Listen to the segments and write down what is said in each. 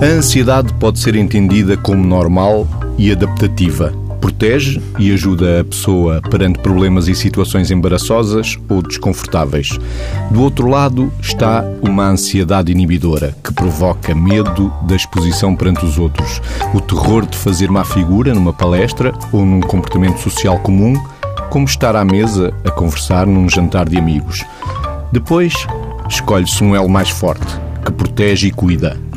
A ansiedade pode ser entendida como normal e adaptativa. Protege e ajuda a pessoa perante problemas e situações embaraçosas ou desconfortáveis. Do outro lado está uma ansiedade inibidora, que provoca medo da exposição perante os outros, o terror de fazer má figura numa palestra ou num comportamento social comum, como estar à mesa a conversar num jantar de amigos. Depois, escolhe-se um elo mais forte, que protege e cuida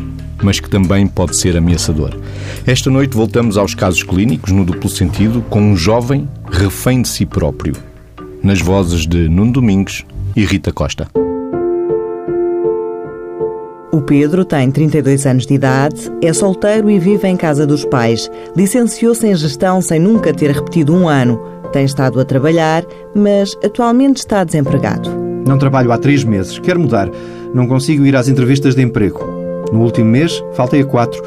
mas que também pode ser ameaçador. Esta noite voltamos aos casos clínicos, no duplo sentido, com um jovem refém de si próprio, nas vozes de Nuno Domingos e Rita Costa. O Pedro tem 32 anos de idade, é solteiro e vive em casa dos pais. Licenciou-se em gestão sem nunca ter repetido um ano. Tem estado a trabalhar, mas atualmente está desempregado. Não trabalho há três meses. Quero mudar. Não consigo ir às entrevistas de emprego. No último mês, faltei a quatro.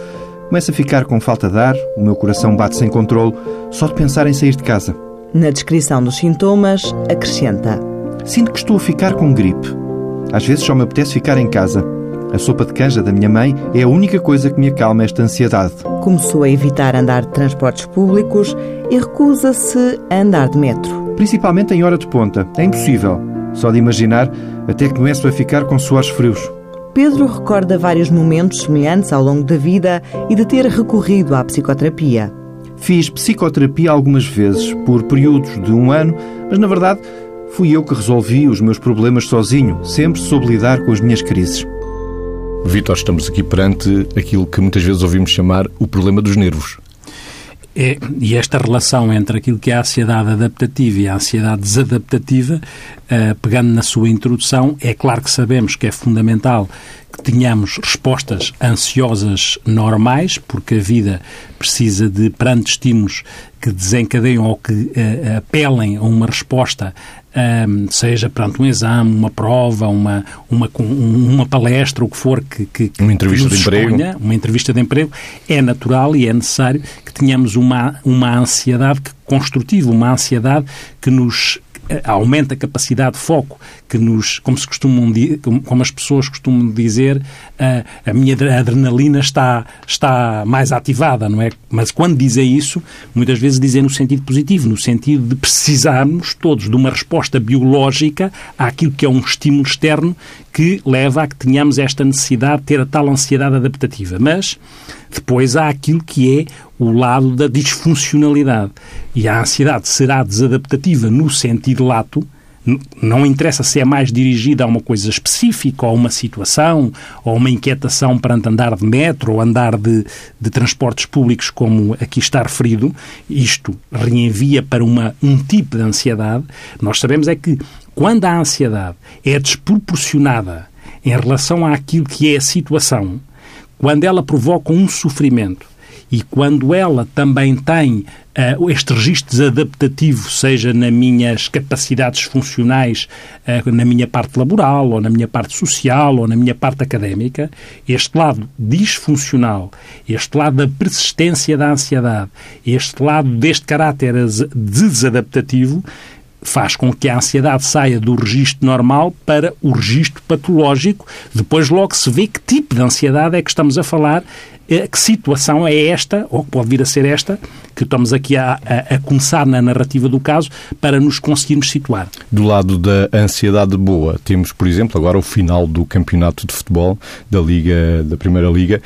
Começo a ficar com falta de ar, o meu coração bate sem controle, só de pensar em sair de casa. Na descrição dos sintomas, acrescenta: Sinto que estou a ficar com gripe. Às vezes só me apetece ficar em casa. A sopa de canja da minha mãe é a única coisa que me acalma esta ansiedade. Começou a evitar andar de transportes públicos e recusa-se a andar de metro. Principalmente em hora de ponta. É impossível. Só de imaginar, até que começo a ficar com suores frios. Pedro recorda vários momentos semelhantes ao longo da vida e de ter recorrido à psicoterapia. Fiz psicoterapia algumas vezes, por períodos de um ano, mas na verdade fui eu que resolvi os meus problemas sozinho, sempre soube lidar com as minhas crises. Vitor, estamos aqui perante aquilo que muitas vezes ouvimos chamar o problema dos nervos. É, e esta relação entre aquilo que é a ansiedade adaptativa e a ansiedade desadaptativa, uh, pegando na sua introdução, é claro que sabemos que é fundamental que tenhamos respostas ansiosas normais, porque a vida precisa de, perante estímulos que desencadeiam ou que uh, apelem a uma resposta um, seja perante um exame, uma prova, uma, uma, uma palestra, o que for que, que, uma entrevista de emprego, uma entrevista de emprego, é natural e é necessário que tenhamos uma, uma ansiedade construtiva, uma ansiedade que nos aumenta a capacidade de foco, que nos, como se costumam, como as pessoas costumam dizer, a, a minha adrenalina está, está mais ativada, não é? Mas quando dizem isso, muitas vezes dizem no sentido positivo, no sentido de precisarmos todos de uma resposta biológica àquilo que é um estímulo externo que leva a que tenhamos esta necessidade de ter a tal ansiedade adaptativa. Mas depois há aquilo que é o lado da disfuncionalidade. E a ansiedade será desadaptativa no sentido lato, não interessa se é mais dirigida a uma coisa específica, ou a uma situação, ou uma inquietação perante andar de metro ou andar de, de transportes públicos, como aqui está referido, isto reenvia para uma, um tipo de ansiedade. Nós sabemos é que quando a ansiedade é desproporcionada em relação àquilo que é a situação, quando ela provoca um sofrimento e quando ela também tem uh, este registro adaptativo, seja nas minhas capacidades funcionais, uh, na minha parte laboral, ou na minha parte social, ou na minha parte académica, este lado disfuncional, este lado da persistência da ansiedade, este lado deste caráter desadaptativo, faz com que a ansiedade saia do registro normal para o registro patológico. Depois logo se vê que tipo de ansiedade é que estamos a falar, eh, que situação é esta, ou que pode vir a ser esta, que estamos aqui a, a, a começar na narrativa do caso, para nos conseguirmos situar. Do lado da ansiedade boa, temos, por exemplo, agora o final do campeonato de futebol da Liga, da Primeira Liga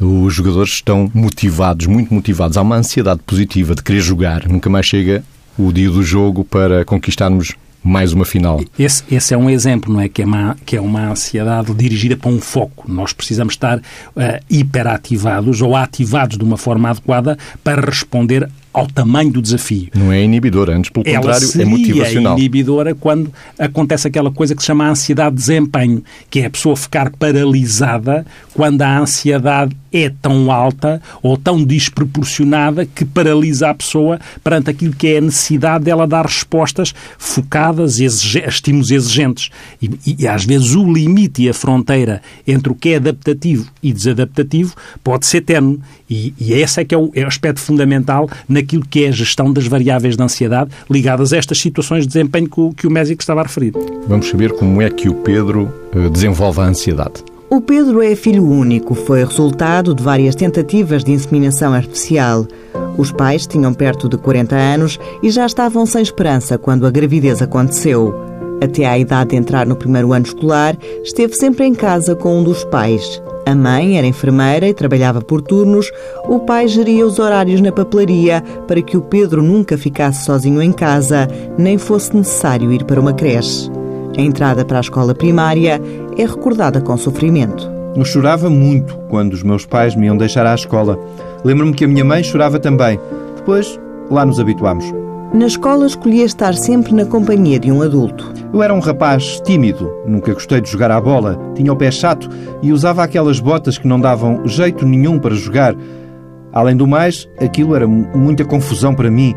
os jogadores estão motivados, muito motivados. Há uma ansiedade positiva de querer jogar. Nunca mais chega o dia do jogo para conquistarmos mais uma final. Esse, esse, é um exemplo, não é? Que é, uma, que é uma ansiedade dirigida para um foco. Nós precisamos estar uh, hiperativados ou ativados de uma forma adequada para responder ao tamanho do desafio. Não é inibidora, antes pelo Ela contrário, é motivacional. É inibidora quando acontece aquela coisa que se chama ansiedade de desempenho, que é a pessoa ficar paralisada quando a ansiedade é tão alta ou tão desproporcionada que paralisa a pessoa perante aquilo que é a necessidade dela dar respostas focadas, exige estímulos exigentes. E, e, e às vezes o limite e a fronteira entre o que é adaptativo e desadaptativo pode ser tenue. E, e esse é que é o, é o aspecto fundamental naquilo que é a gestão das variáveis de ansiedade ligadas a estas situações de desempenho que o, que o Mésico estava a referir. Vamos saber como é que o Pedro uh, desenvolve a ansiedade. O Pedro é filho único, foi resultado de várias tentativas de inseminação artificial. Os pais tinham perto de 40 anos e já estavam sem esperança quando a gravidez aconteceu. Até à idade de entrar no primeiro ano escolar, esteve sempre em casa com um dos pais. A mãe era enfermeira e trabalhava por turnos. O pai geria os horários na papelaria para que o Pedro nunca ficasse sozinho em casa, nem fosse necessário ir para uma creche. A entrada para a escola primária é recordada com sofrimento. Eu chorava muito quando os meus pais me iam deixar à escola. Lembro-me que a minha mãe chorava também. Depois, lá nos habituámos. Na escola escolhia estar sempre na companhia de um adulto. Eu era um rapaz tímido, nunca gostei de jogar à bola, tinha o pé chato e usava aquelas botas que não davam jeito nenhum para jogar. Além do mais, aquilo era muita confusão para mim.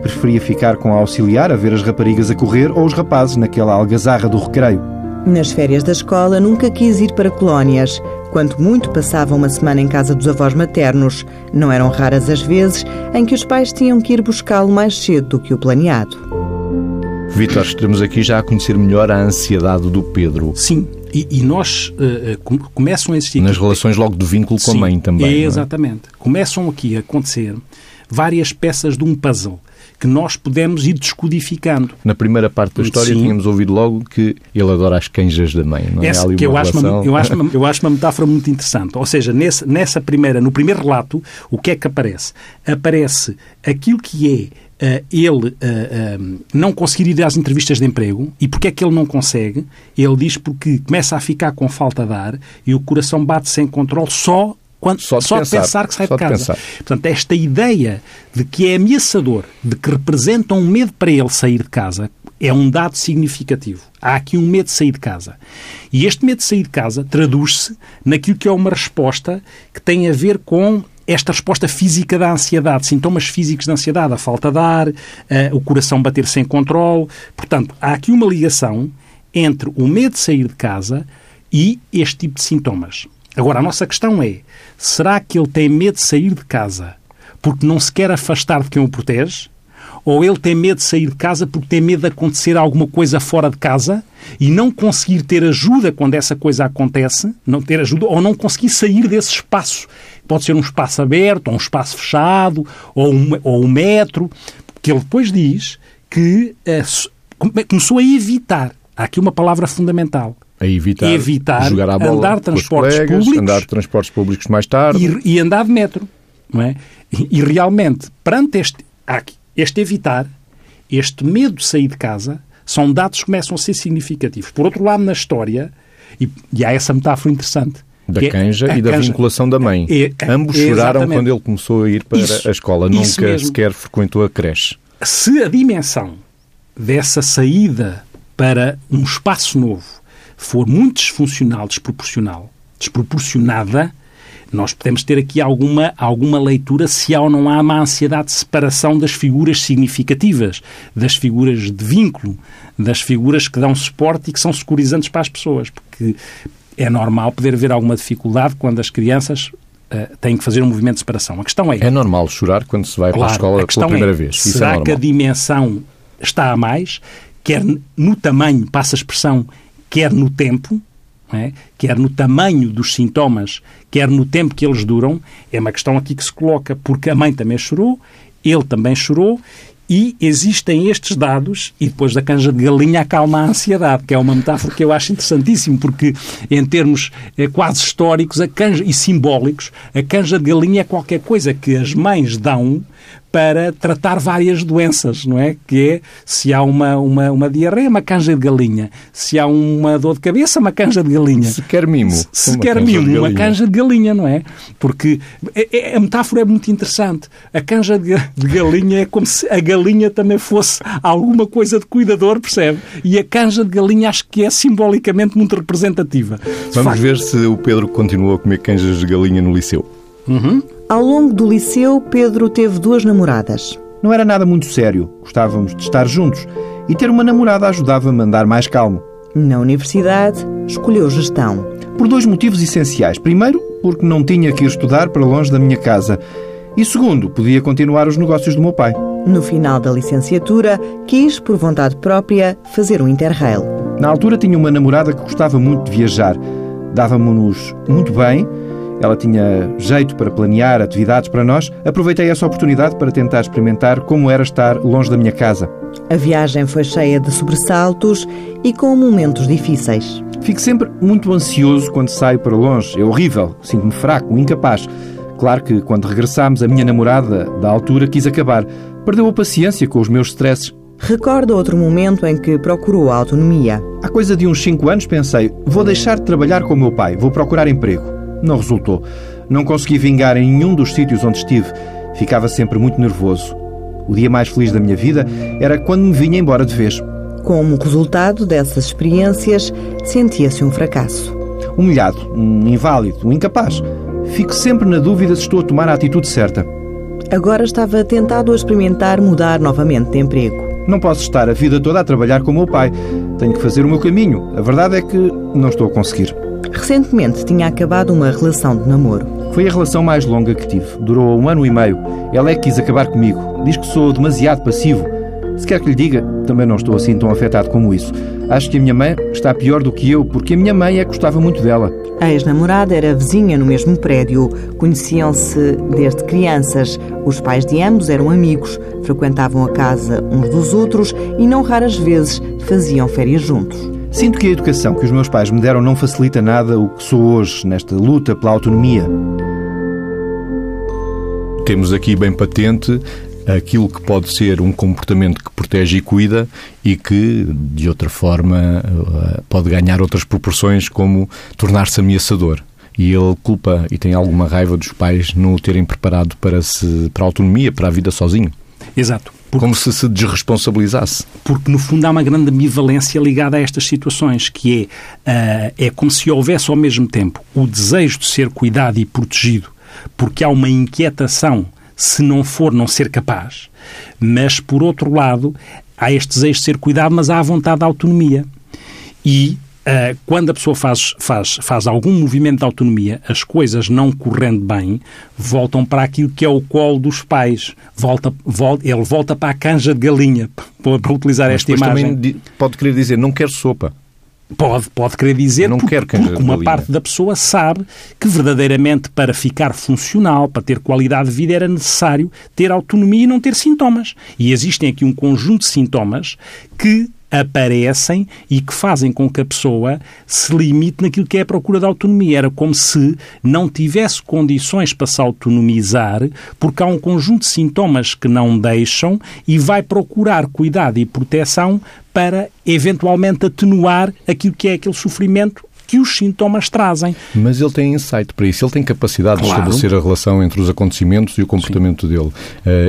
Preferia ficar com a auxiliar a ver as raparigas a correr ou os rapazes naquela algazarra do recreio. Nas férias da escola nunca quis ir para colónias. Quanto muito passava uma semana em casa dos avós maternos. Não eram raras as vezes em que os pais tinham que ir buscá-lo mais cedo do que o planeado. Vitor, estamos aqui já a conhecer melhor a ansiedade do Pedro. Sim, e, e nós uh, começam a existir. Nas relações logo do vínculo com Sim, a mãe também. É, exatamente. É? Começam aqui a acontecer várias peças de um puzzle que nós podemos ir descodificando. Na primeira parte da história Sim. tínhamos ouvido logo que ele adora as canjas da mãe, não é? Essa, que eu acho, uma, eu, acho uma, eu acho uma metáfora muito interessante. Ou seja, nesse, nessa primeira, no primeiro relato, o que é que aparece? Aparece aquilo que é Uh, ele uh, uh, não conseguir ir às entrevistas de emprego. E porquê é que ele não consegue? Ele diz porque começa a ficar com falta de ar e o coração bate sem controle só quando, só de, só pensar, de pensar, que sai de casa. De Portanto, esta ideia de que é ameaçador, de que representa um medo para ele sair de casa, é um dado significativo. Há aqui um medo de sair de casa. E este medo de sair de casa traduz-se naquilo que é uma resposta que tem a ver com esta resposta física da ansiedade, sintomas físicos da ansiedade, a falta de ar, uh, o coração bater sem controle. Portanto, há aqui uma ligação entre o medo de sair de casa e este tipo de sintomas. Agora, a nossa questão é: será que ele tem medo de sair de casa porque não se quer afastar de quem o protege? Ou ele tem medo de sair de casa porque tem medo de acontecer alguma coisa fora de casa e não conseguir ter ajuda quando essa coisa acontece, não ter ajuda, ou não conseguir sair desse espaço. Pode ser um espaço aberto, ou um espaço fechado, ou um, ou um metro, porque ele depois diz que uh, começou a evitar. Há aqui uma palavra fundamental a evitar, evitar jogar à bola andar transportes colegas, públicos, andar de transportes públicos mais tarde e, e andar de metro, não é? E, e realmente perante este este evitar, este medo de sair de casa, são dados que começam a ser significativos. Por outro lado, na história, e, e há essa metáfora interessante, da canja é, e da canja, vinculação da mãe. É, é, Ambos choraram quando ele começou a ir para isso, a escola, nunca sequer frequentou a creche. Se a dimensão dessa saída para um espaço novo for muito disfuncional, desproporcional, desproporcionada, nós podemos ter aqui alguma, alguma leitura se há ou não há uma ansiedade de separação das figuras significativas, das figuras de vínculo, das figuras que dão suporte e que são securizantes para as pessoas, porque é normal poder haver alguma dificuldade quando as crianças uh, têm que fazer um movimento de separação. A questão é... É normal chorar quando se vai claro, para a escola pela primeira é, vez. É será é que a dimensão está a mais, quer no tamanho, passa a expressão, quer no tempo, é? quer no tamanho dos sintomas, quer no tempo que eles duram, é uma questão aqui que se coloca, porque a mãe também chorou, ele também chorou, e existem estes dados, e depois da canja de galinha acalma a ansiedade, que é uma metáfora que eu acho interessantíssimo, porque em termos eh, quase históricos a canja, e simbólicos, a canja de galinha é qualquer coisa que as mães dão para tratar várias doenças, não é? Que é, se há uma, uma, uma diarreia, uma canja de galinha. Se há uma dor de cabeça, uma canja de galinha. Se quer mimo. Se, se quer mimo, uma canja de galinha, não é? Porque é, é, a metáfora é muito interessante. A canja de, de galinha é como se a galinha também fosse alguma coisa de cuidador, percebe? E a canja de galinha acho que é simbolicamente muito representativa. Vamos ver se o Pedro continuou a comer canjas de galinha no liceu. Uhum. Ao longo do liceu, Pedro teve duas namoradas. Não era nada muito sério. Gostávamos de estar juntos. E ter uma namorada ajudava-me a andar mais calmo. Na universidade, escolheu gestão. Por dois motivos essenciais. Primeiro, porque não tinha que ir estudar para longe da minha casa. E segundo, podia continuar os negócios do meu pai. No final da licenciatura, quis, por vontade própria, fazer um Interrail. Na altura tinha uma namorada que gostava muito de viajar dava-nos muito bem, ela tinha jeito para planear atividades para nós. Aproveitei essa oportunidade para tentar experimentar como era estar longe da minha casa. A viagem foi cheia de sobressaltos e com momentos difíceis. Fico sempre muito ansioso quando saio para longe. É horrível, sinto-me fraco, incapaz. Claro que quando regressámos, a minha namorada, da altura, quis acabar. Perdeu a paciência com os meus stresses. Recorda outro momento em que procurou a autonomia. Há coisa de uns 5 anos pensei, vou deixar de trabalhar com o meu pai, vou procurar emprego. Não resultou. Não consegui vingar em nenhum dos sítios onde estive. Ficava sempre muito nervoso. O dia mais feliz da minha vida era quando me vinha embora de vez. Como resultado dessas experiências, sentia-se um fracasso. Humilhado, um inválido, um incapaz. Fico sempre na dúvida se estou a tomar a atitude certa. Agora estava tentado a experimentar mudar novamente de emprego. Não posso estar a vida toda a trabalhar com o meu pai. Tenho que fazer o meu caminho. A verdade é que não estou a conseguir. Recentemente tinha acabado uma relação de namoro. Foi a relação mais longa que tive. Durou um ano e meio. Ela é que quis acabar comigo. Diz que sou demasiado passivo. Se quer que lhe diga, também não estou assim tão afetado como isso. Acho que a minha mãe está pior do que eu, porque a minha mãe é que gostava muito dela. A ex-namorada era vizinha no mesmo prédio. Conheciam-se desde crianças. Os pais de ambos eram amigos, frequentavam a casa uns dos outros e não raras vezes faziam férias juntos. Sinto que a educação que os meus pais me deram não facilita nada o que sou hoje, nesta luta pela autonomia. Temos aqui bem patente aquilo que pode ser um comportamento que protege e cuida e que, de outra forma, eh, pode ganhar outras proporções, como tornar-se ameaçador. E ele culpa e tem alguma raiva dos pais não o terem preparado para, se, para a autonomia, para a vida sozinho. Exato. Porque, como se se desresponsabilizasse. Porque, no fundo, há uma grande ambivalência ligada a estas situações, que é, uh, é como se houvesse ao mesmo tempo o desejo de ser cuidado e protegido, porque há uma inquietação se não for não ser capaz, mas, por outro lado, há este desejo de ser cuidado, mas há a vontade de autonomia. E Uh, quando a pessoa faz, faz, faz algum movimento de autonomia, as coisas não correndo bem, voltam para aquilo que é o colo dos pais. Volta, volta, ele volta para a canja de galinha, para, para utilizar Mas esta imagem. Também pode querer dizer, não quer sopa. Pode, pode querer dizer não porque, quer porque uma parte da pessoa sabe que verdadeiramente para ficar funcional, para ter qualidade de vida, era necessário ter autonomia e não ter sintomas. E existem aqui um conjunto de sintomas que aparecem e que fazem com que a pessoa se limite naquilo que é a procura da autonomia. Era como se não tivesse condições para se autonomizar, porque há um conjunto de sintomas que não deixam e vai procurar cuidado e proteção para eventualmente atenuar aquilo que é aquele sofrimento que os sintomas trazem. Mas ele tem insight para isso, ele tem capacidade claro. de estabelecer a relação entre os acontecimentos e o comportamento Sim. dele. Uh,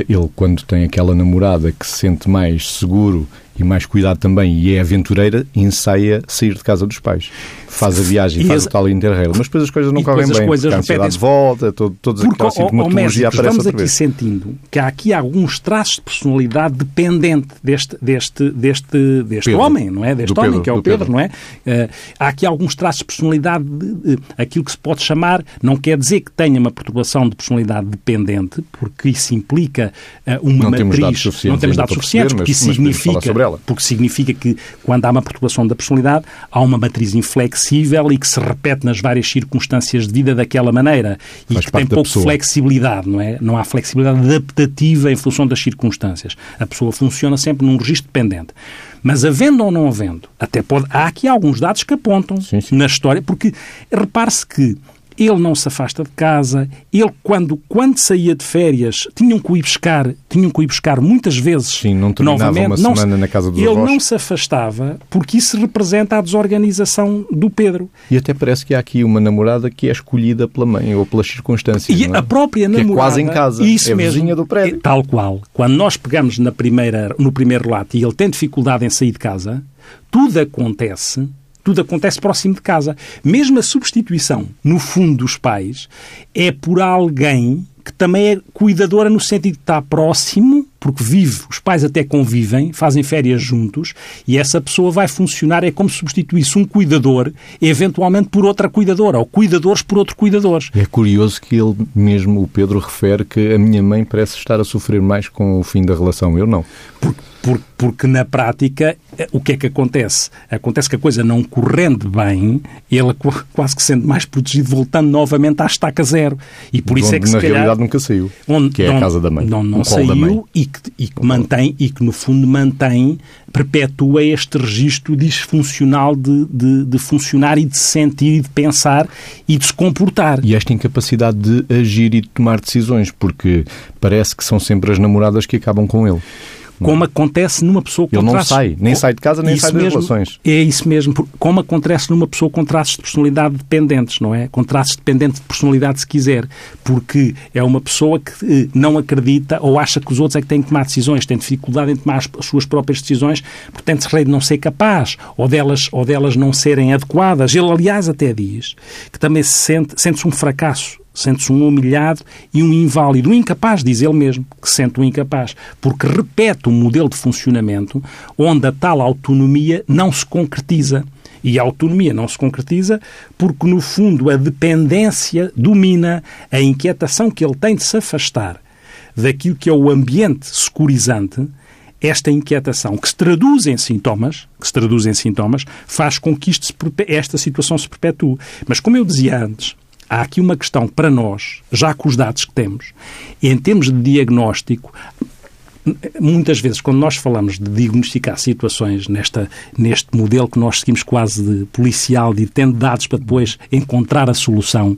ele, quando tem aquela namorada que se sente mais seguro e mais cuidado também, e é aventureira, ensaia sair de casa dos pais. Faz a viagem, e faz o tal interrail. Mas depois as coisas não correm bem. Coisas a ansiedade de volta, todo, porque, aquela sintomatologia aparece estamos aqui sentindo que há aqui alguns traços de personalidade dependente deste, deste, deste, deste homem, não é? Deste do homem, Pedro, que é o Pedro, Pedro, não é? Uh, há aqui alguns traços de personalidade, de, de, aquilo que se pode chamar, não quer dizer que tenha uma perturbação de personalidade dependente, porque isso implica uh, uma não matriz... Temos dados não temos dados suficientes, porque isso significa ela. Porque significa que, quando há uma perturbação da personalidade, há uma matriz inflexível e que se repete nas várias circunstâncias de vida daquela maneira e Faz que tem pouco flexibilidade, não é? Não há flexibilidade adaptativa em função das circunstâncias. A pessoa funciona sempre num registro dependente. Mas havendo ou não havendo, até pode, há aqui alguns dados que apontam sim, sim. na história, porque repare-se que ele não se afasta de casa, ele quando, quando saía de férias tinham que ir buscar, tinham que ir buscar muitas vezes Sim, não novamente. uma não, semana na casa dos Ele avós. não se afastava porque isso representa a desorganização do Pedro. E até parece que há aqui uma namorada que é escolhida pela mãe ou pelas circunstâncias. E é? a própria namorada... Que é quase em casa, isso é mesmo, vizinha do prédio. Tal qual. Quando nós pegamos na primeira, no primeiro relato e ele tem dificuldade em sair de casa, tudo acontece tudo acontece próximo de casa. Mesmo a substituição, no fundo, dos pais, é por alguém que também é cuidadora no sentido de estar próximo, porque vive, os pais até convivem, fazem férias juntos, e essa pessoa vai funcionar, é como se substituísse um cuidador, eventualmente por outra cuidadora, ou cuidadores por outro cuidadores. É curioso que ele mesmo, o Pedro, refere que a minha mãe parece estar a sofrer mais com o fim da relação, eu não. Porque Por, porque na prática, eh, o que é que acontece? Acontece que a coisa não correndo bem, ele quase que sendo mais protegido, voltando novamente à estaca zero. E por isso é que, na calhar, realidade, nunca saiu. Onde, que é não, a casa da mãe. Não, não saiu e que, e que mantém, e que no fundo mantém, perpetua este registro disfuncional de, de, de funcionar e de sentir e de pensar e de se comportar. E esta incapacidade de agir e de tomar decisões, porque parece que são sempre as namoradas que acabam com ele como acontece numa pessoa com Ele traços... não sai, nem sai de casa, nem isso sai das mesmo, relações. É isso mesmo, como acontece numa pessoa com traços de personalidade dependentes, não é? Com traços dependentes de personalidade, se quiser, porque é uma pessoa que eh, não acredita ou acha que os outros é que têm que tomar decisões, tem dificuldade em tomar as, as suas próprias decisões, portanto, se de não ser capaz ou delas, ou delas não serem adequadas. Ele, aliás, até diz que também se sente, sente-se um fracasso Sente-se um humilhado e um inválido, um incapaz, diz ele mesmo, que sente um incapaz, porque repete um modelo de funcionamento onde a tal autonomia não se concretiza. E a autonomia não se concretiza porque, no fundo, a dependência domina a inquietação que ele tem de se afastar daquilo que é o ambiente securizante, esta inquietação, que se traduz em sintomas, que se traduz em sintomas, faz com que isto se, esta situação se perpetue. Mas, como eu dizia antes, há aqui uma questão para nós, já com os dados que temos, em termos de diagnóstico, muitas vezes, quando nós falamos de diagnosticar situações nesta, neste modelo que nós seguimos quase de policial, de tendo dados para depois encontrar a solução,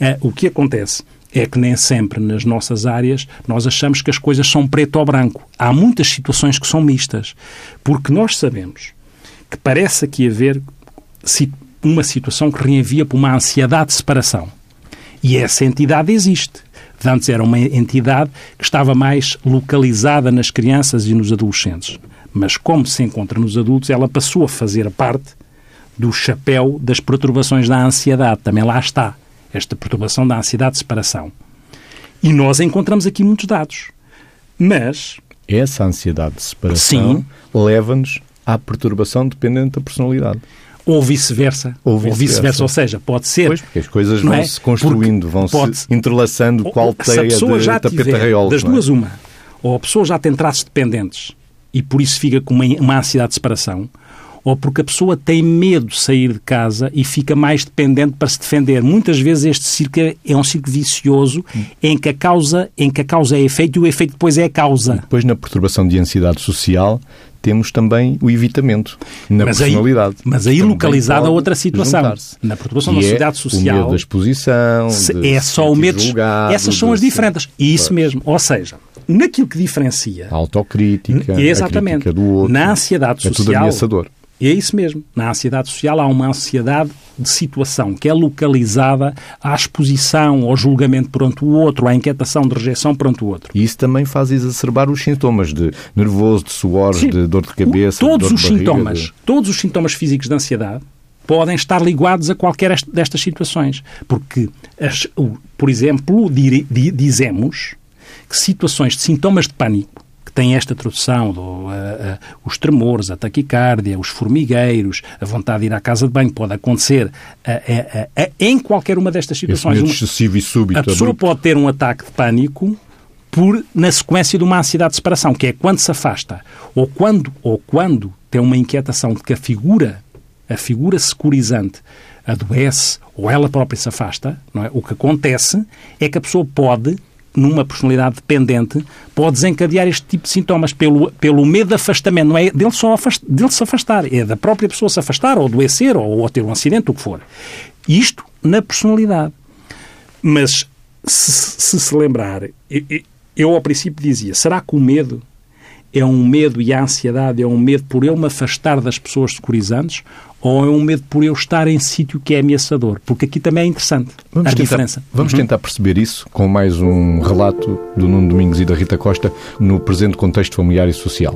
eh, o que acontece é que nem sempre nas nossas áreas nós achamos que as coisas são preto ou branco. Há muitas situações que são mistas, porque nós sabemos que parece aqui haver uma situação que reenvia para uma ansiedade de separação. E essa entidade existe. Antes era uma entidade que estava mais localizada nas crianças e nos adolescentes. Mas como se encontra nos adultos, ela passou a fazer parte do chapéu das perturbações da ansiedade. Também lá está, esta perturbação da ansiedade de separação. E nós encontramos aqui muitos dados. Mas. Essa ansiedade de separação leva-nos à perturbação dependente da personalidade ou vice-versa. Ou vice-versa, ou, ou, seja, pode ser. Pois, porque as coisas vão é? se construindo, vão se entrelaçando qual teia de tapete arraiolo. Das é? duas, uma. Ou a pessoa já tem traços dependentes e por isso fica com uma, uma ansiedade de separação, ou porque a pessoa tem medo de sair de casa e fica mais dependente para se defender. Muitas vezes este círculo é um círculo vicioso hum. em que a causa, em que a causa é efeito e o efeito depois é a causa. E depois na perturbação de ansiedade social temos também o evitamento na mas personalidade. Aí, mas aí localizada a outra situação. Na perturbação da sociedade social. O medo da exposição. De é só o medo. Essas são as diferentes. E isso mesmo. Ou seja, naquilo que diferencia. A autocrítica. Exatamente. A crítica do outro. Na ansiedade social. É tudo ameaçador. É isso mesmo. Na ansiedade social há uma ansiedade de situação que é localizada à exposição, ao julgamento perante o outro, à inquietação de rejeição perante o outro. E isso também faz exacerbar os sintomas de nervoso, de suor, Sim. de dor de cabeça, todos de os barriga, sintomas, de... todos os sintomas físicos de ansiedade podem estar ligados a qualquer destas situações, porque, por exemplo, dizemos que situações de sintomas de pânico tem esta tradução, do, uh, uh, os tremores, a taquicardia, os formigueiros, a vontade de ir à casa de banho, pode acontecer uh, em qualquer uma destas situações. Esse excessivo e súbito. A pessoa pode ter um ataque de pânico por, na sequência de uma ansiedade de separação, que é quando se afasta, ou quando, ou quando tem uma inquietação de que a figura, a figura securizante adoece ou ela própria se afasta, não é? o que acontece é que a pessoa pode numa personalidade dependente, pode desencadear este tipo de sintomas pelo, pelo medo de afastamento. Não é dele só afast, dele se afastar, é da própria pessoa se afastar, ou adoecer, ou, ou ter um acidente, o que for. Isto na personalidade. Mas, se se, se lembrar, eu, eu ao princípio dizia, será que o medo é um medo e a ansiedade é um medo por eu me afastar das pessoas securizantes ou é um medo por eu estar em sítio que é ameaçador? Porque aqui também é interessante vamos a tentar, diferença. Vamos uhum. tentar perceber isso com mais um relato do Nuno Domingos e da Rita Costa no presente contexto familiar e social.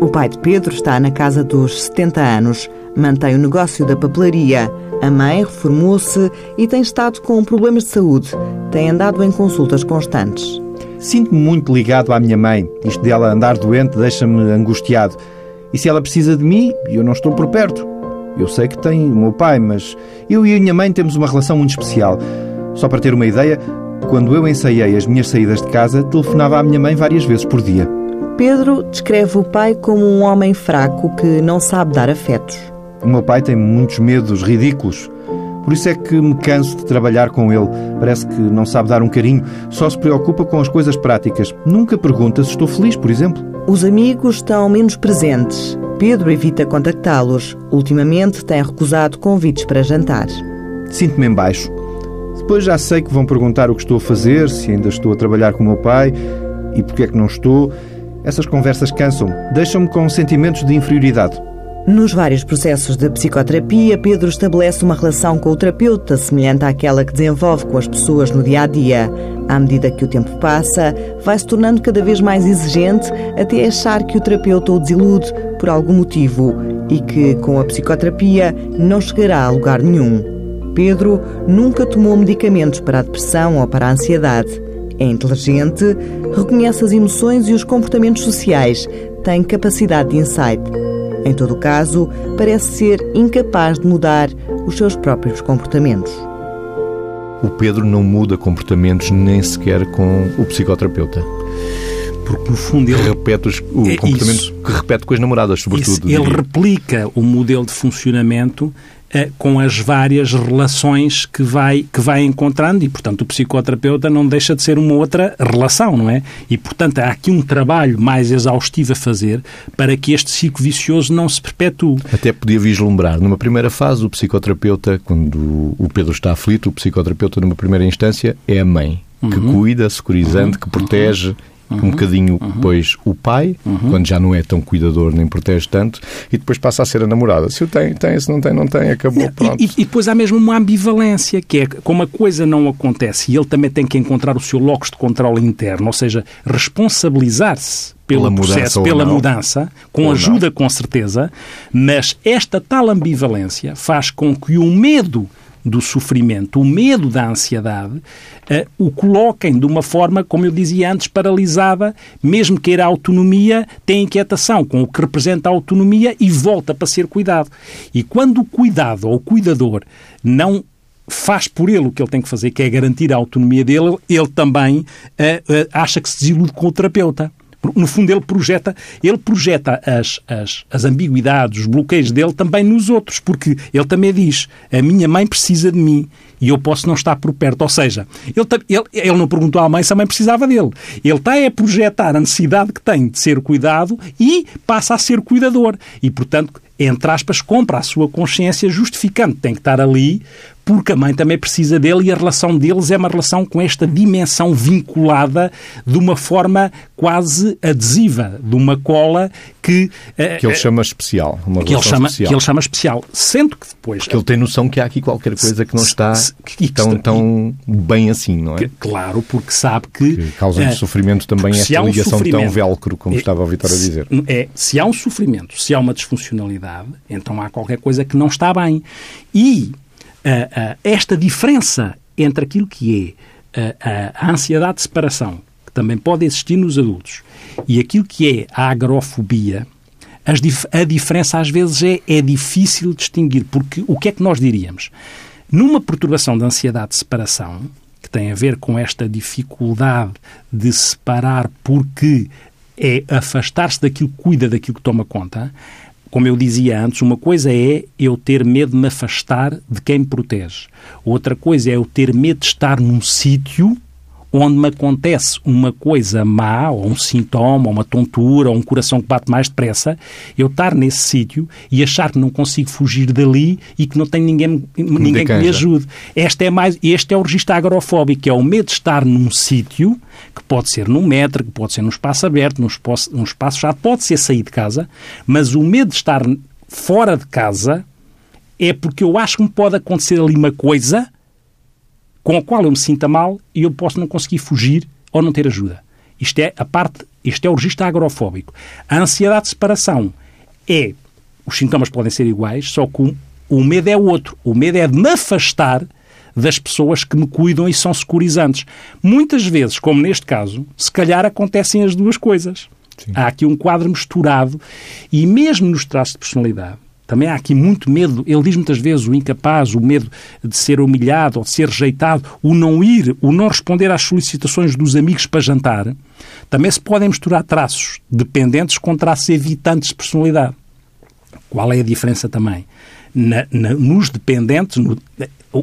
O pai de Pedro está na casa dos 70 anos, mantém o negócio da papelaria. A mãe reformou-se e tem estado com problemas de saúde. Tem andado em consultas constantes. Sinto-me muito ligado à minha mãe. Isto dela andar doente deixa-me angustiado. E se ela precisa de mim, eu não estou por perto. Eu sei que tem o meu pai, mas eu e a minha mãe temos uma relação muito especial. Só para ter uma ideia, quando eu ensaiei as minhas saídas de casa, telefonava à minha mãe várias vezes por dia. Pedro descreve o pai como um homem fraco que não sabe dar afetos. O meu pai tem muitos medos ridículos. Por isso é que me canso de trabalhar com ele. Parece que não sabe dar um carinho, só se preocupa com as coisas práticas. Nunca pergunta se estou feliz, por exemplo. Os amigos estão menos presentes. Pedro evita contactá-los. Ultimamente tem recusado convites para jantar. Sinto-me em baixo. Depois já sei que vão perguntar o que estou a fazer, se ainda estou a trabalhar com o meu pai e porque é que não estou. Essas conversas cansam-me, deixam-me com sentimentos de inferioridade. Nos vários processos de psicoterapia, Pedro estabelece uma relação com o terapeuta semelhante àquela que desenvolve com as pessoas no dia a dia. À medida que o tempo passa, vai se tornando cada vez mais exigente até achar que o terapeuta o desilude por algum motivo e que, com a psicoterapia, não chegará a lugar nenhum. Pedro nunca tomou medicamentos para a depressão ou para a ansiedade. É inteligente, reconhece as emoções e os comportamentos sociais, tem capacidade de insight. Em todo caso, parece ser incapaz de mudar os seus próprios comportamentos. O Pedro não muda comportamentos nem sequer com o psicoterapeuta. Porque, no fundo, ele repete os, o é comportamento isso. que repete com as namoradas, sobretudo. Isso. Ele replica o modelo de funcionamento com as várias relações que vai, que vai encontrando e, portanto, o psicoterapeuta não deixa de ser uma outra relação, não é? E, portanto, há aqui um trabalho mais exaustivo a fazer para que este ciclo vicioso não se perpetue. Até podia vislumbrar, numa primeira fase, o psicoterapeuta, quando o Pedro está aflito, o psicoterapeuta, numa primeira instância, é a mãe que uhum. cuida, securizante, uhum. que protege, uhum uhum, um bocadinho uhum. depois o pai, uhum. quando já não é tão cuidador nem protege tanto, e depois passa a ser a namorada. Se o tem, tem, se não tem, não tem, acabou, pronto. E, e, depois há mesmo uma ambivalência, que é como a coisa não acontece e ele também tem que encontrar o seu locus de controle interno, ou seja, responsabilizar-se pelo pela processo, pela não. mudança, com ou ajuda não. com certeza, mas esta tal ambivalência faz com que o medo do sofrimento, o medo da ansiedade, uh, o coloquem de uma forma, como eu dizia antes, paralisada, mesmo que a autonomia, tem inquietação com o que representa a autonomia e volta para ser cuidado. E quando o cuidado ou o cuidador não faz por ele o que ele tem que fazer, que é garantir a autonomia dele, ele também uh, uh, acha que se desilude com o terapeuta. No fundo, ele projeta, ele projeta as, as, as ambiguidades, os bloqueios dele também nos outros, porque ele também diz: a minha mãe precisa de mim e eu posso não estar por perto. Ou seja, ele, ele, ele não perguntou à mãe se a mãe precisava dele. Ele está a projetar a necessidade que tem de ser cuidado e passa a ser cuidador. E, portanto, entre aspas, compra a sua consciência justificando. Tem que estar ali porque a mãe também precisa dele e a relação deles é uma relação com esta dimensão vinculada de uma forma quase adesiva, de uma cola que... Eh, que ele chama especial. Que, ele chama, especial. que ele chama especial. Sendo que depois... Porque ele tem noção que há aqui qualquer coisa que não está que, tão, tão bem assim, não é? Que, claro, porque sabe que... que causa uh, sofrimento também esta um ligação tão velcro, como é, estava a Vitória a dizer. É, se há um sofrimento, se há uma disfuncionalidade, então há qualquer coisa que não está bem. E esta diferença entre aquilo que é a ansiedade de separação, que também pode existir nos adultos, e aquilo que é a agrofobia, a diferença às vezes é, é difícil distinguir, porque o que é que nós diríamos? Numa perturbação de ansiedade de separação, que tem a ver com esta dificuldade de separar porque é afastar-se daquilo que cuida, daquilo que toma conta, como eu dizia antes, uma coisa é eu ter medo de me afastar de quem me protege. Outra coisa é eu ter medo de estar num sítio onde me acontece uma coisa má, ou um sintoma, ou uma tontura, ou um coração que bate mais depressa, eu estar nesse sítio e achar que não consigo fugir dali e que não tem ninguém, ninguém que me ajude. Este é, mais, este é o registro agrofóbico, que é o medo de estar num sítio, que pode ser num metro, que pode ser num espaço aberto, num espaço, num espaço fechado, pode ser sair de casa, mas o medo de estar fora de casa é porque eu acho que me pode acontecer ali uma coisa com a qual eu me sinta mal e eu posso não conseguir fugir ou não ter ajuda. Isto é a parte, este é o registro agrofóbico. A ansiedade de separação é, os sintomas podem ser iguais, só que o, o medo é outro. O medo é de me afastar das pessoas que me cuidam e são securizantes. Muitas vezes, como neste caso, se calhar acontecem as duas coisas. Sim. Há aqui um quadro misturado e mesmo nos traços de personalidade, Também há aqui muito medo. Ele diz muitas vezes o incapaz, o medo de ser humilhado ou de ser rejeitado, o não ir, o não responder às solicitações dos amigos para jantar. Também se podem misturar traços dependentes com traços evitantes de personalidade. Qual é a diferença também? Na, na, nos dependentes, no,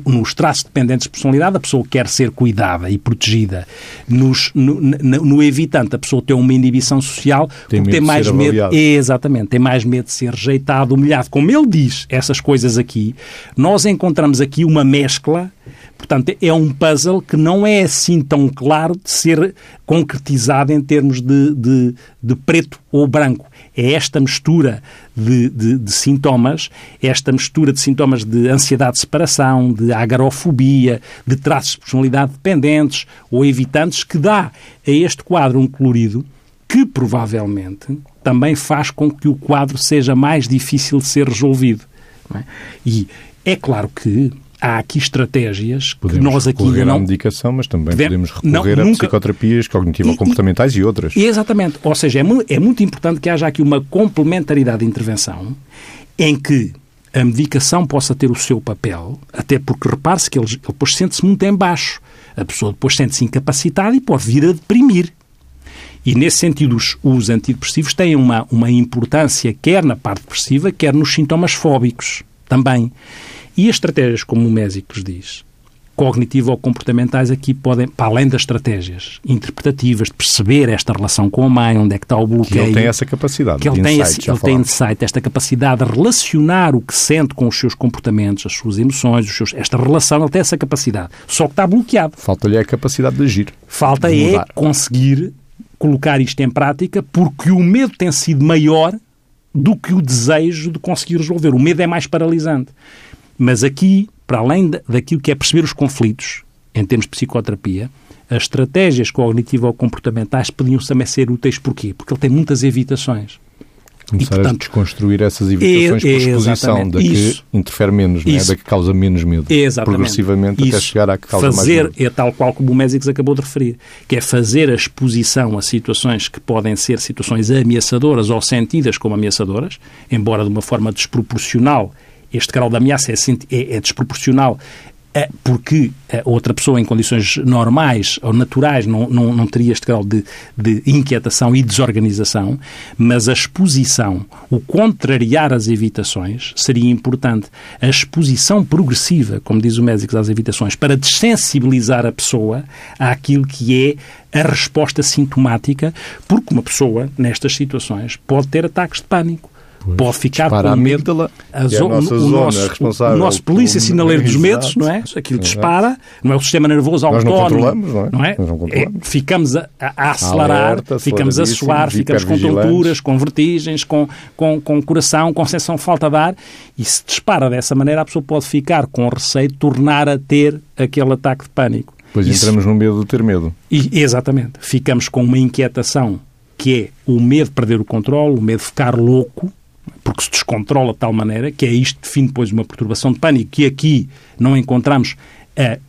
nos traços dependentes de personalidade, a pessoa quer ser cuidada e protegida. Nos, no, no, no, evitante, a pessoa tem uma inibição social tem porque tem mais medo. Exatamente, tem mais medo de ser rejeitado, humilhado. Como ele diz essas coisas aqui, nós encontramos aqui uma mescla. Portanto, é um puzzle que não é assim tão claro de ser concretizado em termos de, de, de preto ou branco é esta mistura de, de, de, sintomas, esta mistura de sintomas de ansiedade de separação, de agarofobia, de traços de personalidade dependentes ou evitantes, que dá a este quadro um colorido que provavelmente também faz com que o quadro seja mais difícil de ser resolvido. É? E é claro que há aqui estratégias podemos que nós aqui ainda não... à medicação, mas também podemos, recorrer não, nunca... a psicoterapias cognitivo-comportamentais e, e, outras. Exatamente. Ou seja, é, é muito importante que haja aqui uma complementaridade de intervenção em que a medicação possa ter o seu papel, até porque repare-se que ele, ele depois sente-se muito em baixo. A pessoa depois sente-se incapacitada e pode vir a deprimir. E, nesse sentido, os, os antidepressivos têm uma, uma importância quer na parte depressiva, quer nos sintomas fóbicos também. E as estratégias, como o Mésicos diz, cognitivo ou comportamentais aqui podem, para além das estratégias interpretativas, de perceber esta relação com a mãe, onde é que está o bloqueio. Que ele tem essa capacidade. Que ele, tem, insight, esse, ele tem insight, esta capacidade de relacionar o que sente com os seus comportamentos, as suas emoções, os seus, esta relação, ele tem essa capacidade. Só que está bloqueado. Falta-lhe a capacidade de agir. Falta de é conseguir colocar isto em prática, porque o medo tem sido maior do que o desejo de conseguir resolver. O medo é mais paralisante. Mas aqui, para além daquilo que é perceber os conflitos, em termos de psicoterapia, as estratégias cognitivo-comportamentais podiam também ser úteis. Porquê? Porque ele tem muitas evitações. Começar e, portanto, a desconstruir essas evitações é, por exposição, da que isso, interfere menos, é? da que causa menos medo. Exatamente. Progressivamente isso, até chegar à que causa fazer, mais medo. É tal qual como o Mésicos acabou de referir, que é fazer a exposição a situações que podem ser situações ameaçadoras ou sentidas como ameaçadoras, embora de uma forma desproporcional este grau de ameaça é, é, é desproporcional é, porque a outra pessoa em condições normais ou naturais não, não, não teria este grau de, de, inquietação e desorganização, mas a exposição, o contrariar as evitações seria importante. A exposição progressiva, como diz o médico às evitações, para dessensibilizar a pessoa àquilo que é a resposta sintomática, porque uma pessoa, nestas situações, pode ter ataques de pânico pode ficar com medo. A, zo a nossa o, zona nosso. O nosso polícia sinaleiro dos medos, não é? Aquilo dispara, não é o sistema nervoso autónomo. Não, é? não é? Não é? ficamos a, a acelerar, Alerta, ficamos a suar, ficamos com tonturas, com vertigens, com, com, com coração, com sensação de falta de ar. E se dispara dessa maneira, a pessoa pode ficar com receio de tornar a ter aquele ataque de pânico. Pois Isso, entramos no medo de ter medo. E, exatamente. Ficamos com uma inquietação que é o medo de perder o controle, o medo de ficar louco, porque se descontrola de tal maneira que é isto define depois uma perturbação de pânico, que aqui não encontramos, uh,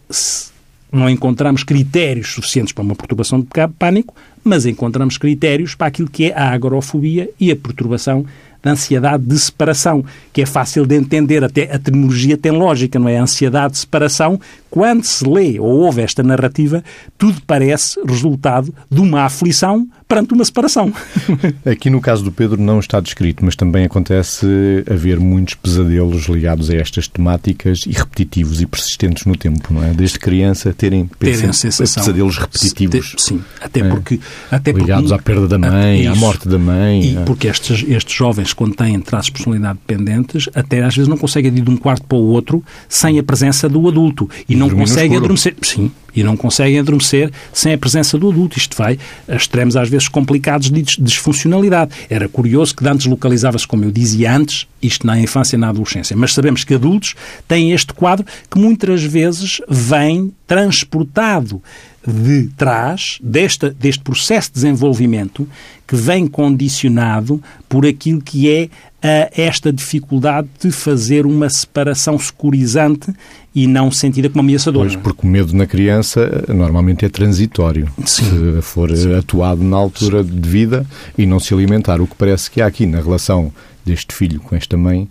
não encontramos critérios suficientes para uma perturbação de pânico, mas encontramos critérios para aquilo que é a agorofobia e a perturbação da ansiedade de separação, que é fácil de entender, até a terminologia tem lógica, não é? A ansiedade de separação, quando se lê ou ouve esta narrativa, tudo parece resultado de uma aflição perante uma separação. Aqui no caso do Pedro não está descrito, mas também acontece haver muitos pesadelos ligados a estas temáticas e repetitivos e persistentes no tempo, não é? Desde criança terem, terem sensação, pesadelos repetitivos. sim, até porque... É? Até ligados porque, à perda da mãe, à morte da mãe. E é? porque estes, estes jovens, quando têm traços de personalidade dependentes, até às vezes não conseguem ir de um quarto para o outro sem a presença do adulto. E, e não conseguem adormecer. Sim, e não conseguem adormecer sem a presença do adulto. Isto vai a extremos às vezes complicados de disfuncionalidade. Era curioso que antes localizava-se, como eu dizia antes, isto na infância e na adolescência, mas sabemos que adultos têm este quadro que muitas vezes vem transportado de trás deste, deste processo de desenvolvimento que vem condicionado por aquilo que é a esta dificuldade de fazer uma separação securizante e não sentida como ameaçadora. Pois, porque o medo na criança normalmente é transitório. Sim. Se for Sim. atuado na altura de vida e não se alimentar. O que parece que há aqui na relação deste filho com esta mãe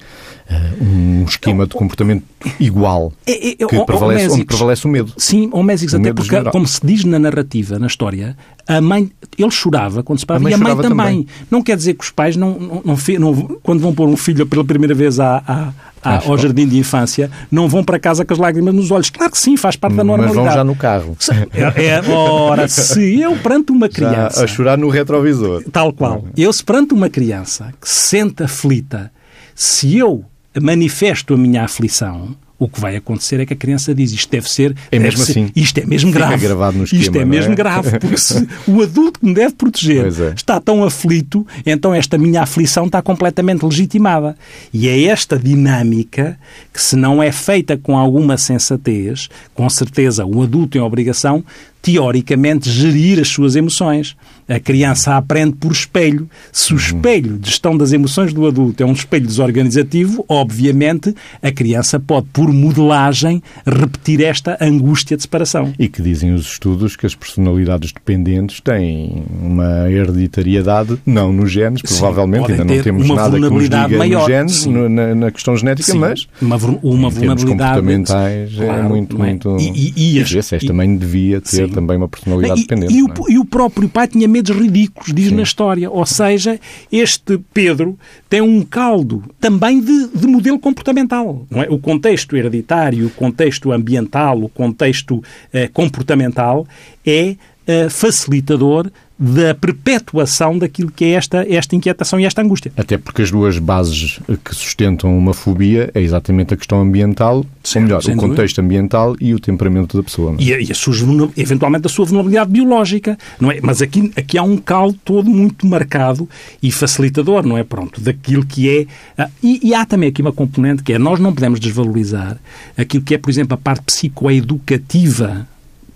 uh, um esquema de comportamento igual é, é, que é, prevalece, onde prevalece o medo. Sim, ou Mésicos, até porque, general. como se diz na narrativa, na história, a mãe, ele chorava quando se parava a e a mãe também. também. Não quer dizer que os pais, não, não, não, não, quando vão pôr um filho pela primeira vez à, à, à, ao jardim de infância, não vão para casa com as lágrimas nos olhos. Claro que sim, faz parte da normalidade. Mas vão já no carro. É, é, ora, se eu perante uma criança... Já a chorar no retrovisor. Tal qual. Eu se perante uma criança que se sente aflita, se eu manifesto a minha aflição o que vai acontecer é que a criança diz isto deve ser. É mesmo ser, assim. Isto é mesmo grave. Gravado no esquema, isto é mesmo é? grave, porque se o adulto que me deve proteger é. está tão aflito, então esta minha aflição está completamente legitimada. E é esta dinâmica que, se não é feita com alguma sensatez, com certeza o adulto tem a obrigação teoricamente, gerir as suas emoções. A criança aprende por espelho. Se o uhum. espelho de gestão das emoções do adulto é um espelho desorganizativo, obviamente a criança pode, por modelagem, repetir esta angústia de separação. E que dizem os estudos que as personalidades dependentes têm uma hereditariedade, não nos genes, Sim, provavelmente, ainda não temos nada que nos diga maior. nos genes, no, na, na, questão genética, Sim, mas uma, uma vulnerabilidade comportamentais é claro, é muito, muito... E, e, e, as, esta mãe devia ter também uma personalidade e, dependente. E, o, é? e o próprio pai tinha medos ridículos, diz Sim. na história. Ou seja, este Pedro tem um caldo também de, de modelo comportamental. É? O contexto hereditário, o contexto ambiental, o contexto eh, comportamental é eh, facilitador da perpetuação daquilo que é esta, esta inquietação e esta angústia. Até porque as duas bases que sustentam uma fobia é exatamente a questão ambiental, ou melhor, o contexto ambiental e o temperamento da pessoa. É? E, a, e a sua, eventualmente a sua vulnerabilidade biológica, não é? Mas aqui, aqui há um caldo todo muito marcado e facilitador, não é? Pronto, daquilo que é... Ah, e, e há também aqui uma componente que é, nós não podemos desvalorizar aquilo que é, por exemplo, a parte psicoeducativa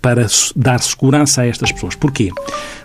para dar segurança a estas pessoas. Porquê?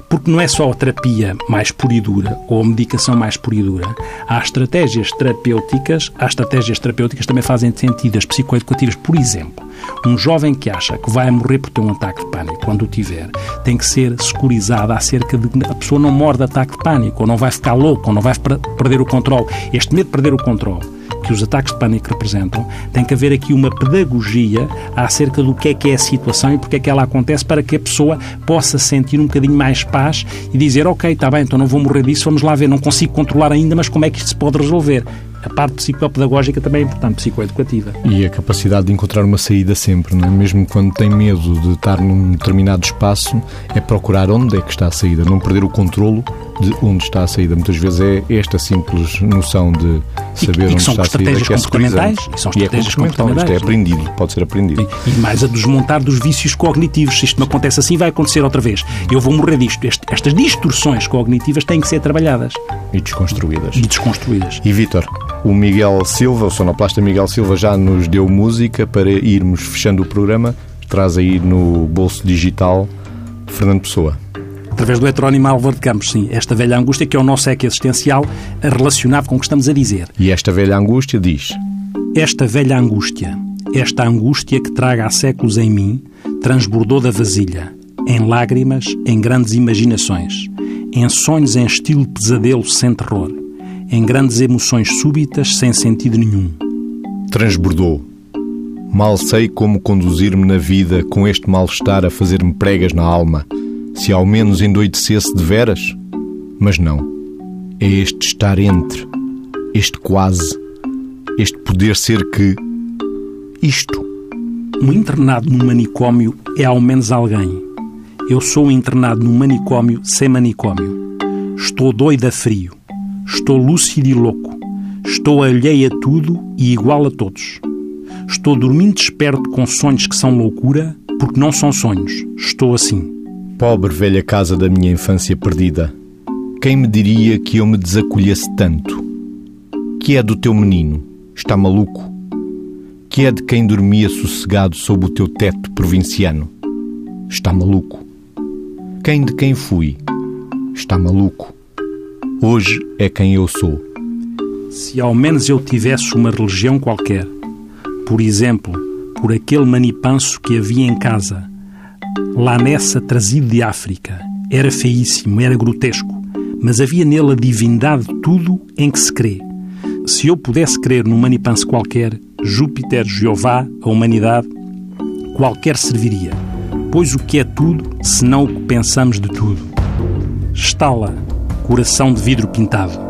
Porque não é só a terapia mais pura e dura ou a medicação mais pura e dura. Há estratégias terapêuticas, há estratégias terapêuticas também fazem sentido, as psicoeducativas. Por exemplo, um jovem que acha que vai morrer por ter um ataque de pânico, quando o tiver, tem que ser securizado acerca de que a pessoa não morre de ataque de pânico, ou não vai ficar louco, ou não vai perder o controle. Este medo de perder o controle que os ataques de pânico representam, tem que haver aqui uma pedagogia acerca do que é que é a situação e porque é que ela acontece para que a pessoa possa sentir um bocadinho mais paz e dizer, ok, está bem, então não vou morrer disso, vamos lá ver, não consigo controlar ainda, mas como é que isto se pode resolver? a parte psicopedagógica também é importante, psicoeducativa. E a capacidade de encontrar uma saída sempre, não é? Mesmo quando tem medo de estar num determinado espaço, é procurar onde é que está a saída, não perder o controlo de onde está a saída. Muitas vezes é esta simples noção de saber e, e onde está a saída que é comportamentais, e são estratégias e é comportamentais. Isto é aprendido, pode ser aprendido. E, e mais a desmontar dos vícios cognitivos. Se isto me acontece assim, vai acontecer outra vez. Eu vou morrer disto. Este, estas distorções cognitivas têm que ser trabalhadas. E desconstruídas. E desconstruídas. E Vítor, o Miguel Silva, o sonoplasta Miguel Silva, já nos deu música para irmos fechando o programa. Traz aí no bolso digital Fernando Pessoa. Através do heterónimo Álvaro de Campos, sim. Esta velha angústia que é o nosso eco existencial relacionado com o que estamos a dizer. E esta velha angústia diz... Esta velha angústia, esta angústia que traga há séculos em mim, transbordou da vasilha, em lágrimas, em grandes imaginações, em sonhos em estilo pesadelo sem terror, em grandes emoções súbitas sem sentido nenhum. Transbordou. Mal sei como conduzir-me na vida com este mal-estar a fazer-me pregas na alma, se ao menos endoidecesse de veras. Mas não. É este estar entre, este quase, este poder ser que. Isto. Um internado num manicômio é ao menos alguém. Eu sou um internado num manicômio sem manicômio. Estou doido a frio. Estou lúcido e louco. Estou alheio a tudo e igual a todos. Estou dormindo desperto com sonhos que são loucura, porque não são sonhos. Estou assim. Pobre velha casa da minha infância perdida. Quem me diria que eu me desacolhesse tanto? Que é do teu menino? Está maluco? Que é de quem dormia sossegado sob o teu teto provinciano? Está maluco? Quem de quem fui? Está maluco? Hoje é quem eu sou. Se ao menos eu tivesse uma religião qualquer, por exemplo, por aquele manipanso que havia em casa, lá nessa trazido de África, era feíssimo, era grotesco, mas havia nele a divindade de tudo em que se crê. Se eu pudesse crer num manipanse qualquer, Júpiter, Jeová, a humanidade, qualquer serviria. Pois o que é tudo, senão o que pensamos de tudo? Estala, coração de vidro pintado.